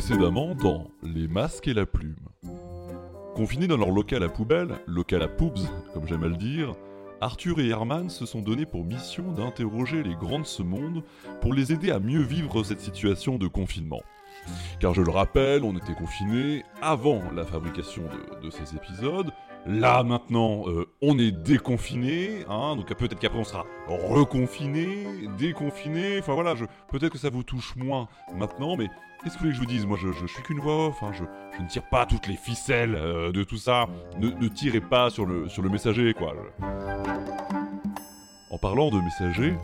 Précédemment dans Les masques et la plume. Confinés dans leur local à poubelle, local à poubs comme j'aime à le dire, Arthur et Herman se sont donnés pour mission d'interroger les grands de ce monde pour les aider à mieux vivre cette situation de confinement. Car je le rappelle, on était confinés avant la fabrication de, ces épisodes. Là maintenant, euh, on est déconfiné, hein, donc peut-être qu'après on sera reconfiné, déconfiné. Enfin voilà, peut-être que ça vous touche moins maintenant, mais qu'est-ce que vous voulez que je vous dise? Moi, je, suis qu'une voix off, hein, je, ne tire pas toutes les ficelles euh, de tout ça. Ne, ne, tirez pas sur le, sur le messager, quoi. En parlant de messager,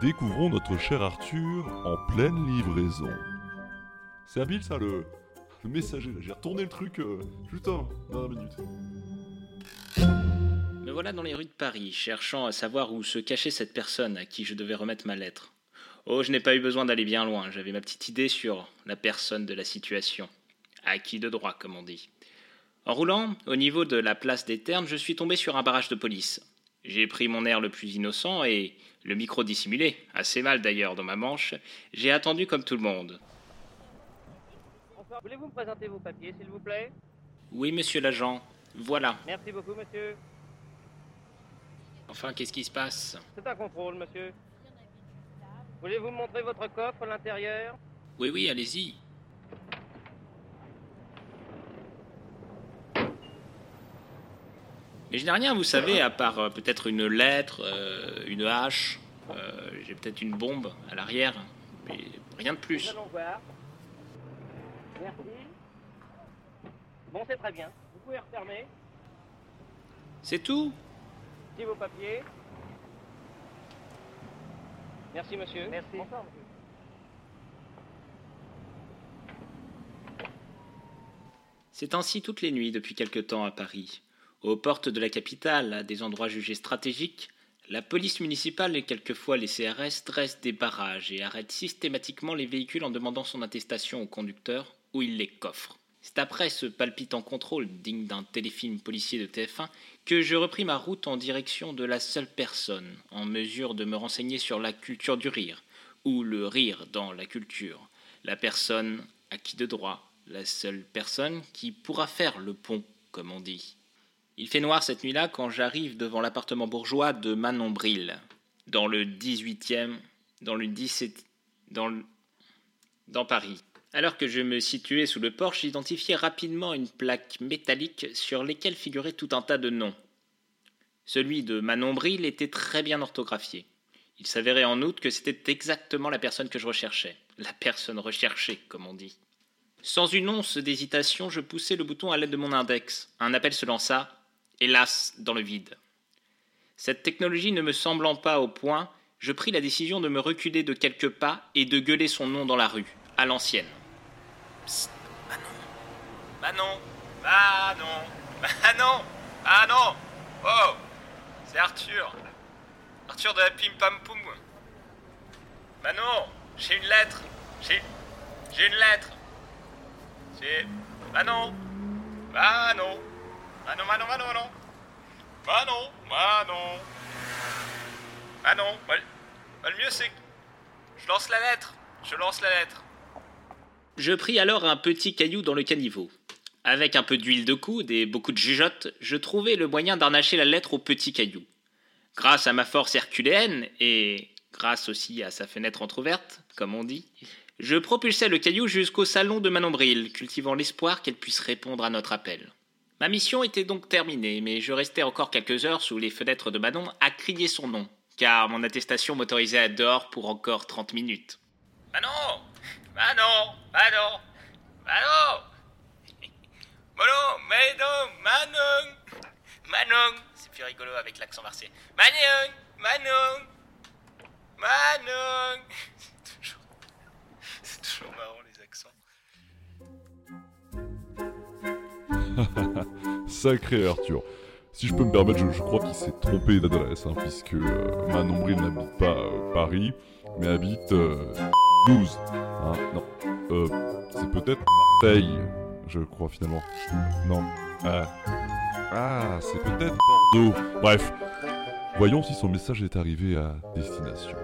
découvrons notre cher Arthur en pleine livraison. C'est habile ça le, le messager J'ai retourné le truc euh, juste en dernière minute. Me voilà dans les rues de Paris, cherchant à savoir où se cachait cette personne à qui je devais remettre ma lettre. Oh, je n'ai pas eu besoin d'aller bien loin, j'avais ma petite idée sur la personne de la situation. Acquis de droit, comme on dit. En roulant, au niveau de la place des Ternes, je suis tombé sur un barrage de police. J'ai pris mon air le plus innocent et, le micro dissimulé, assez mal d'ailleurs dans ma manche, j'ai attendu comme tout le monde. Voulez-vous me présenter vos papiers, s'il vous plaît? Oui, monsieur l'agent. Voilà. Merci beaucoup, monsieur. Enfin, qu'est-ce qui se passe? C'est un contrôle, monsieur. Voulez-vous me montrer votre coffre à l'intérieur? Oui, oui, allez-y. Mais je n'ai rien, vous savez, à part euh, peut-être une lettre, euh, une hache. Euh, J'ai peut-être une bombe à l'arrière, mais rien de plus. Nous allons voir. Merci. Bon, c'est très bien. Vous pouvez refermer. C'est tout? Si vos papiers. Merci, monsieur. Merci. Bonsoir, monsieur. C'est ainsi toutes les nuits depuis quelque temps à Paris. Aux portes de la capitale, à des endroits jugés stratégiques, la police municipale et quelquefois les CRS dressent des barrages et arrêtent systématiquement les véhicules en demandant son attestation au conducteur ou ils les coffrent. C'est après ce palpitant contrôle digne d'un téléfilm policier de TF1 que je repris ma route en direction de la seule personne en mesure de me renseigner sur la culture du rire, ou le rire dans la culture, la personne à qui de droit, la seule personne qui pourra faire le pont, comme on dit. Il fait noir cette nuit-là quand j'arrive devant l'appartement bourgeois de Manon Bril, dans le 18e, dans le 17, dans le, dans Paris. Alors que je me situais sous le porche, j'identifiai rapidement une plaque métallique sur laquelle figurait tout un tas de noms. Celui de Manon Bril était très bien orthographié. Il s'avérait en outre que c'était exactement la personne que je recherchais. La personne recherchée, comme on dit. Sans une once d'hésitation, je poussai le bouton à l'aide de mon index. Un appel se lança, hélas, dans le vide. Cette technologie ne me semblant pas au point, je pris la décision de me reculer de quelques pas et de gueuler son nom dans la rue, à l'ancienne. Psst, bah Manon. Manon. Bah Manon. Bah Manon. Manon. Ah oh. C'est Arthur. Arthur de la Pim Pam Poum. Manon. J'ai une lettre. J'ai. J'ai une lettre. J'ai. Manon. Manon. Manon, Manon, Manon, Manon. Manon. Manon. Manon. Bah, bah, le mieux c'est que. Je lance la lettre. Je lance la lettre. Je pris alors un petit caillou dans le caniveau. Avec un peu d'huile de coude et beaucoup de jugeote, je trouvai le moyen d'arnacher la lettre au petit caillou. Grâce à ma force herculéenne, et grâce aussi à sa fenêtre entr'ouverte, comme on dit, je propulsai le caillou jusqu'au salon de Manon Bril, cultivant l'espoir qu'elle puisse répondre à notre appel. Ma mission était donc terminée, mais je restais encore quelques heures sous les fenêtres de Manon à crier son nom, car mon attestation m'autorisait à dehors pour encore 30 minutes. Manon Manon Manon Manon Manon Manon Manon Manon C'est plus rigolo avec l'accent marseillais. Manon Manon Manon C'est toujours... C'est toujours marrant les accents. Sacré Arthur. Si je peux me permettre, je, je crois qu'il s'est trompé d'adresse, hein, puisque euh, Manon Bril n'habite pas euh, Paris, mais habite euh, 12. Hein, non. Euh, c'est peut-être Marseille, je crois finalement. Non. Ah, ah c'est peut-être Bordeaux. Bref. Voyons si son message est arrivé à destination.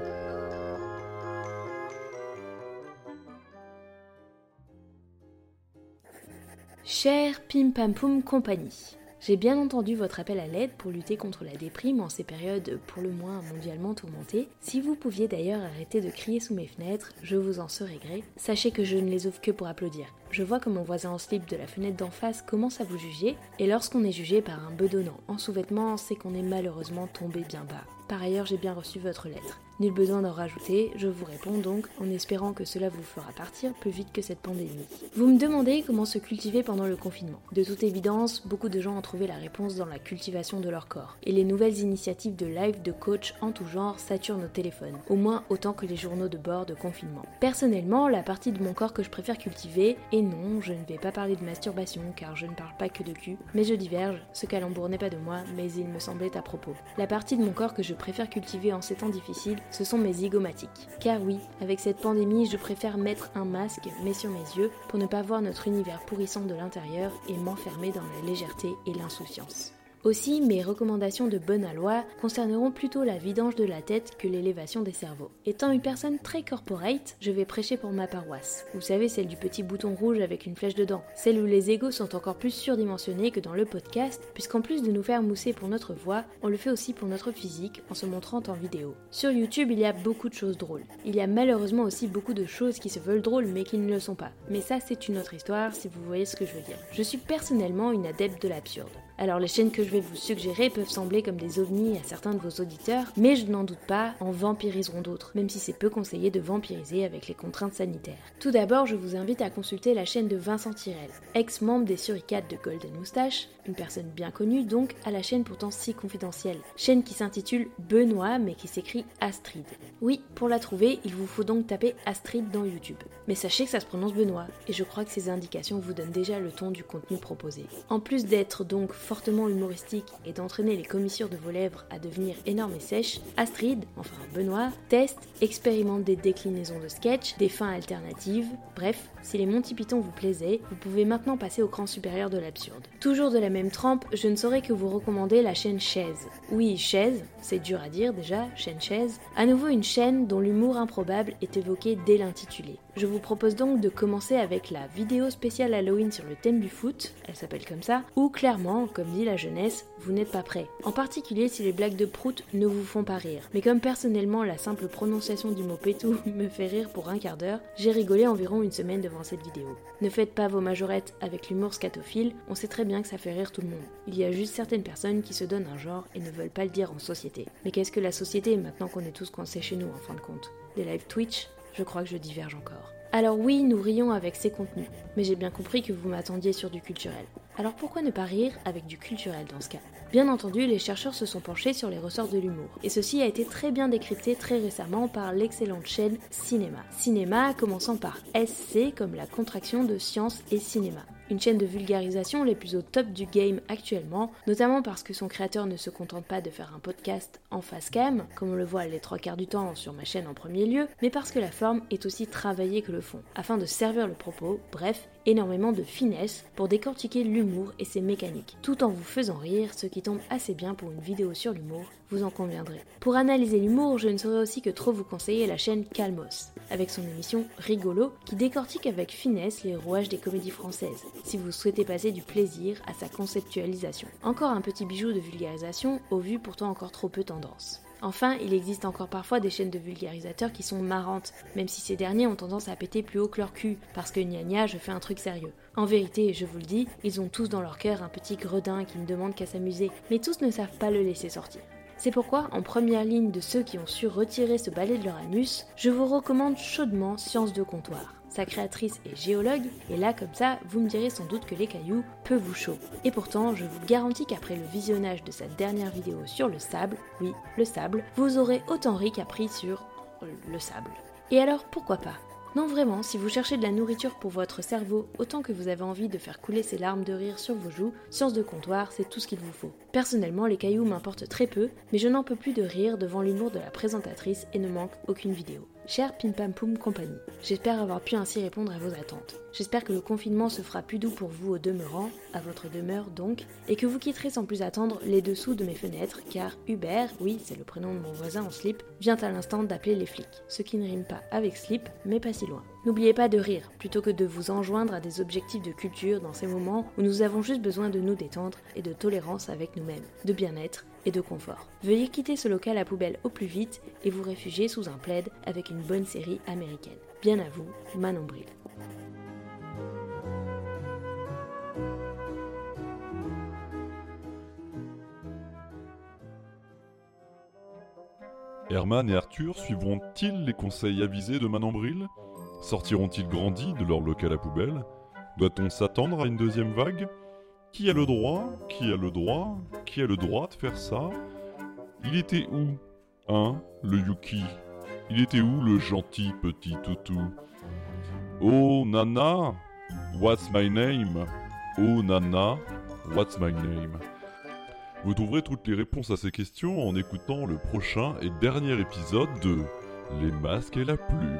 Cher Pim Pam Poum Compagnie, j'ai bien entendu votre appel à l'aide pour lutter contre la déprime en ces périodes pour le moins mondialement tourmentées. Si vous pouviez d'ailleurs arrêter de crier sous mes fenêtres, je vous en serais gré. Sachez que je ne les ouvre que pour applaudir. Je vois que mon voisin en slip de la fenêtre d'en face commence à vous juger, et lorsqu'on est jugé par un bedonnant en sous-vêtements, c'est qu'on est malheureusement tombé bien bas. Par ailleurs, j'ai bien reçu votre lettre. Nul besoin d'en rajouter, je vous réponds donc en espérant que cela vous fera partir plus vite que cette pandémie. Vous me demandez comment se cultiver pendant le confinement. De toute évidence, beaucoup de gens ont trouvé la réponse dans la cultivation de leur corps. Et les nouvelles initiatives de live de coach en tout genre saturent nos téléphones, au moins autant que les journaux de bord de confinement. Personnellement, la partie de mon corps que je préfère cultiver, et non, je ne vais pas parler de masturbation car je ne parle pas que de cul, mais je diverge, ce calembour n'est pas de moi, mais il me semblait à propos. La partie de mon corps que je préfère cultiver en ces temps difficiles, ce sont mes zygomatiques. Car oui, avec cette pandémie, je préfère mettre un masque, mais sur mes yeux, pour ne pas voir notre univers pourrissant de l'intérieur et m'enfermer dans la légèreté et l'insouciance. Aussi, mes recommandations de bonne aloi concerneront plutôt la vidange de la tête que l'élévation des cerveaux. Étant une personne très corporate, je vais prêcher pour ma paroisse. Vous savez, celle du petit bouton rouge avec une flèche dedans. Celle où les égos sont encore plus surdimensionnés que dans le podcast, puisqu'en plus de nous faire mousser pour notre voix, on le fait aussi pour notre physique en se montrant en vidéo. Sur YouTube, il y a beaucoup de choses drôles. Il y a malheureusement aussi beaucoup de choses qui se veulent drôles mais qui ne le sont pas. Mais ça, c'est une autre histoire si vous voyez ce que je veux dire. Je suis personnellement une adepte de l'absurde. Alors les chaînes que je vais vous suggérer peuvent sembler comme des ovnis à certains de vos auditeurs, mais je n'en doute pas, en vampiriseront d'autres, même si c'est peu conseillé de vampiriser avec les contraintes sanitaires. Tout d'abord, je vous invite à consulter la chaîne de Vincent Tirel, ex-membre des Suricates de Golden Moustache, une personne bien connue donc à la chaîne pourtant si confidentielle. Chaîne qui s'intitule Benoît mais qui s'écrit Astrid. Oui, pour la trouver, il vous faut donc taper Astrid dans YouTube. Mais sachez que ça se prononce Benoît, et je crois que ces indications vous donnent déjà le ton du contenu proposé. En plus d'être donc fortement humoristique et d'entraîner les commissures de vos lèvres à devenir énormes et sèches, Astrid, enfin Benoît, teste, expérimente des déclinaisons de sketch, des fins alternatives, bref, si les Monty Python vous plaisaient, vous pouvez maintenant passer au cran supérieur de l'absurde. Toujours de la même trempe, je ne saurais que vous recommander la chaîne Chaise. Oui, Chaise, c'est dur à dire déjà, chaîne Chaise. À nouveau une chaîne dont l'humour improbable est évoqué dès l'intitulé. Je vous propose donc de commencer avec la vidéo spéciale Halloween sur le thème du foot, elle s'appelle comme ça, où clairement, comme dit la jeunesse, vous n'êtes pas prêt. En particulier si les blagues de prout ne vous font pas rire. Mais comme personnellement la simple prononciation du mot pétou me fait rire pour un quart d'heure, j'ai rigolé environ une semaine devant cette vidéo. Ne faites pas vos majorettes avec l'humour scatophile, on sait très bien que ça fait rire tout le monde. Il y a juste certaines personnes qui se donnent un genre et ne veulent pas le dire en société. Mais qu'est-ce que la société maintenant qu'on est tous coincés chez nous en fin de compte? Des live Twitch? Je crois que je diverge encore. Alors oui, nous rions avec ces contenus, mais j'ai bien compris que vous m'attendiez sur du culturel. Alors pourquoi ne pas rire avec du culturel dans ce cas? Bien entendu, les chercheurs se sont penchés sur les ressorts de l'humour, et ceci a été très bien décrypté très récemment par l'excellente chaîne Cinéma. Cinéma commençant par SC comme la contraction de science et cinéma une chaîne de vulgarisation les plus au top du game actuellement, notamment parce que son créateur ne se contente pas de faire un podcast en face cam, comme on le voit les trois quarts du temps sur ma chaîne en premier lieu, mais parce que la forme est aussi travaillée que le fond, afin de servir le propos, bref, énormément de finesse pour décortiquer l'humour et ses mécaniques, tout en vous faisant rire, ce qui tombe assez bien pour une vidéo sur l'humour, vous en conviendrez. Pour analyser l'humour, je ne saurais aussi que trop vous conseiller la chaîne Calmos, avec son émission Rigolo, qui décortique avec finesse les rouages des comédies françaises, si vous souhaitez passer du plaisir à sa conceptualisation. Encore un petit bijou de vulgarisation, au vu pourtant encore trop peu tendance. Enfin, il existe encore parfois des chaînes de vulgarisateurs qui sont marrantes, même si ces derniers ont tendance à péter plus haut que leur cul, parce que gna gna, je fais un truc sérieux. En vérité, je vous le dis, ils ont tous dans leur cœur un petit gredin qui ne demande qu'à s'amuser, mais tous ne savent pas le laisser sortir. C'est pourquoi, en première ligne de ceux qui ont su retirer ce balai de leur anus, je vous recommande chaudement Science de comptoir. Sa créatrice est géologue, et là comme ça, vous me direz sans doute que les cailloux peuvent vous chaud. Et pourtant, je vous garantis qu'après le visionnage de sa dernière vidéo sur le sable, oui, le sable, vous aurez autant ri qu'appris sur le sable. Et alors, pourquoi pas? Non vraiment, si vous cherchez de la nourriture pour votre cerveau autant que vous avez envie de faire couler ces larmes de rire sur vos joues, Science de comptoir, c'est tout ce qu'il vous faut. Personnellement, les cailloux m'importent très peu, mais je n'en peux plus de rire devant l'humour de la présentatrice et ne manque aucune vidéo. Cher Pim Pam Poum Compagnie, j'espère avoir pu ainsi répondre à vos attentes. J'espère que le confinement se fera plus doux pour vous au demeurant, à votre demeure donc, et que vous quitterez sans plus attendre les dessous de mes fenêtres, car Hubert, oui c'est le prénom de mon voisin en slip, vient à l'instant d'appeler les flics, ce qui ne rime pas avec slip, mais pas si loin. N'oubliez pas de rire, plutôt que de vous enjoindre à des objectifs de culture dans ces moments où nous avons juste besoin de nous détendre et de tolérance avec nous-mêmes, de bien-être et de confort. Veuillez quitter ce local à poubelle au plus vite et vous réfugier sous un plaid avec une bonne série américaine. Bien à vous, Manon Bril. Herman et Arthur suivront-ils les conseils avisés de Manon Bril? Sortiront-ils grandis de leur local à poubelle? Doit-on s'attendre à une deuxième vague? Qui a le droit Qui a le droit Qui a le droit de faire ça? Il était où Hein Le Yuki? Il était où le gentil petit toutou? Oh Nana What's my name? Oh Nana What's my name? Vous trouverez toutes les réponses à ces questions en écoutant le prochain et dernier épisode de Les masques et la plume.